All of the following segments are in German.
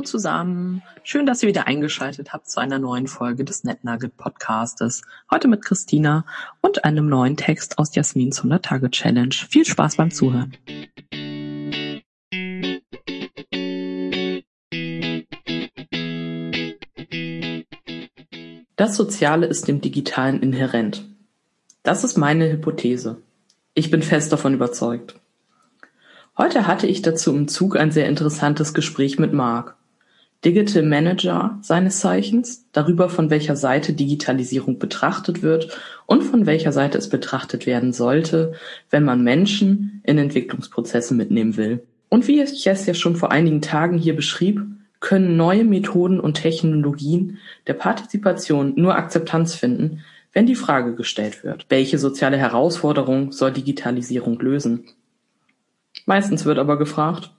zusammen. Schön, dass ihr wieder eingeschaltet habt zu einer neuen Folge des NetNugget Podcastes. Heute mit Christina und einem neuen Text aus Jasmins 100 Tage Challenge. Viel Spaß beim Zuhören. Das Soziale ist dem Digitalen inhärent. Das ist meine Hypothese. Ich bin fest davon überzeugt. Heute hatte ich dazu im Zug ein sehr interessantes Gespräch mit Marc, Digital Manager seines Zeichens, darüber von welcher Seite Digitalisierung betrachtet wird und von welcher Seite es betrachtet werden sollte, wenn man Menschen in Entwicklungsprozesse mitnehmen will. Und wie ich es ja schon vor einigen Tagen hier beschrieb, können neue Methoden und Technologien der Partizipation nur Akzeptanz finden, wenn die Frage gestellt wird, welche soziale Herausforderung soll Digitalisierung lösen? Meistens wird aber gefragt,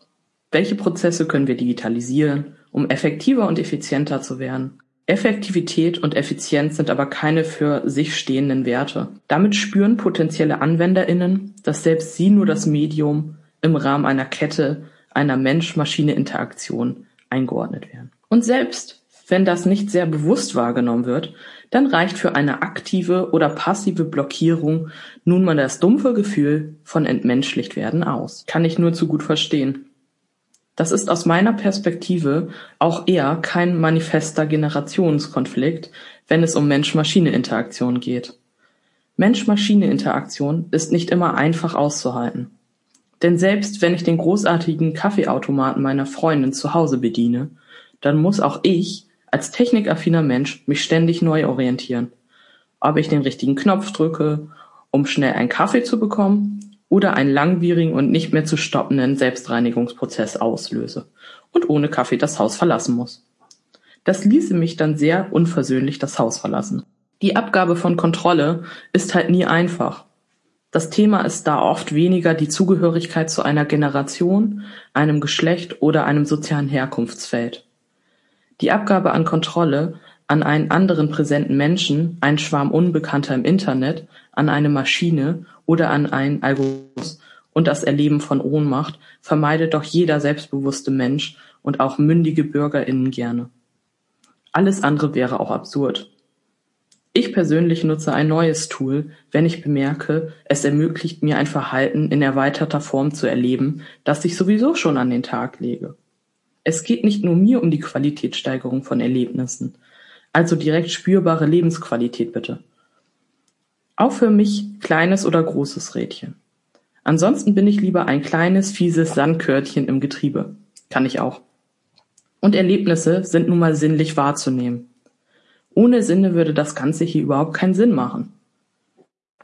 welche Prozesse können wir digitalisieren, um effektiver und effizienter zu werden? Effektivität und Effizienz sind aber keine für sich stehenden Werte. Damit spüren potenzielle AnwenderInnen, dass selbst sie nur das Medium im Rahmen einer Kette einer Mensch-Maschine-Interaktion eingeordnet werden. Und selbst wenn das nicht sehr bewusst wahrgenommen wird, dann reicht für eine aktive oder passive Blockierung nun mal das dumpfe Gefühl von entmenschlicht werden aus. Kann ich nur zu gut verstehen. Das ist aus meiner Perspektive auch eher kein manifester Generationskonflikt, wenn es um Mensch-Maschine-Interaktion geht. Mensch-Maschine-Interaktion ist nicht immer einfach auszuhalten. Denn selbst wenn ich den großartigen Kaffeeautomaten meiner Freundin zu Hause bediene, dann muss auch ich als technikaffiner Mensch mich ständig neu orientieren. Ob ich den richtigen Knopf drücke, um schnell einen Kaffee zu bekommen oder einen langwierigen und nicht mehr zu stoppenden Selbstreinigungsprozess auslöse und ohne Kaffee das Haus verlassen muss. Das ließe mich dann sehr unversöhnlich das Haus verlassen. Die Abgabe von Kontrolle ist halt nie einfach. Das Thema ist da oft weniger die Zugehörigkeit zu einer Generation, einem Geschlecht oder einem sozialen Herkunftsfeld. Die Abgabe an Kontrolle an einen anderen präsenten Menschen, einen Schwarm Unbekannter im Internet, an eine Maschine oder an einen Algorithmus und das Erleben von Ohnmacht vermeidet doch jeder selbstbewusste Mensch und auch mündige BürgerInnen gerne. Alles andere wäre auch absurd. Ich persönlich nutze ein neues Tool, wenn ich bemerke, es ermöglicht mir ein Verhalten in erweiterter Form zu erleben, das ich sowieso schon an den Tag lege. Es geht nicht nur mir um die Qualitätssteigerung von Erlebnissen, also direkt spürbare Lebensqualität bitte. Auch für mich kleines oder großes Rädchen. Ansonsten bin ich lieber ein kleines, fieses Sandkörtchen im Getriebe. Kann ich auch. Und Erlebnisse sind nun mal sinnlich wahrzunehmen. Ohne Sinne würde das Ganze hier überhaupt keinen Sinn machen.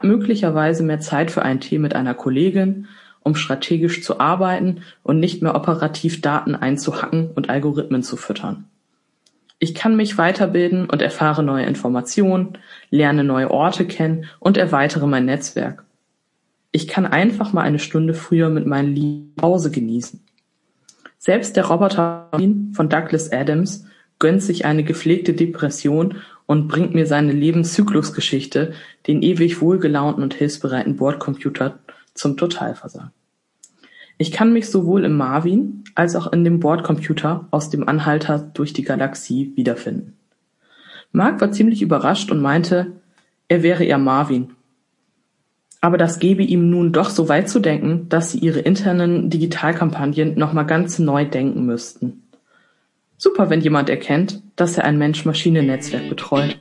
Möglicherweise mehr Zeit für einen Tee mit einer Kollegin um strategisch zu arbeiten und nicht mehr operativ Daten einzuhacken und Algorithmen zu füttern. Ich kann mich weiterbilden und erfahre neue Informationen, lerne neue Orte kennen und erweitere mein Netzwerk. Ich kann einfach mal eine Stunde früher mit meinen Lieben Pause genießen. Selbst der Roboter von Douglas Adams gönnt sich eine gepflegte Depression und bringt mir seine Lebenszyklusgeschichte, den ewig wohlgelaunten und hilfsbereiten Bordcomputer zum Totalversagen. Ich kann mich sowohl im Marvin als auch in dem Bordcomputer aus dem Anhalter durch die Galaxie wiederfinden. Mark war ziemlich überrascht und meinte, er wäre eher Marvin. Aber das gebe ihm nun doch so weit zu denken, dass sie ihre internen Digitalkampagnen nochmal ganz neu denken müssten. Super, wenn jemand erkennt, dass er ein Mensch-Maschine-Netzwerk betreut.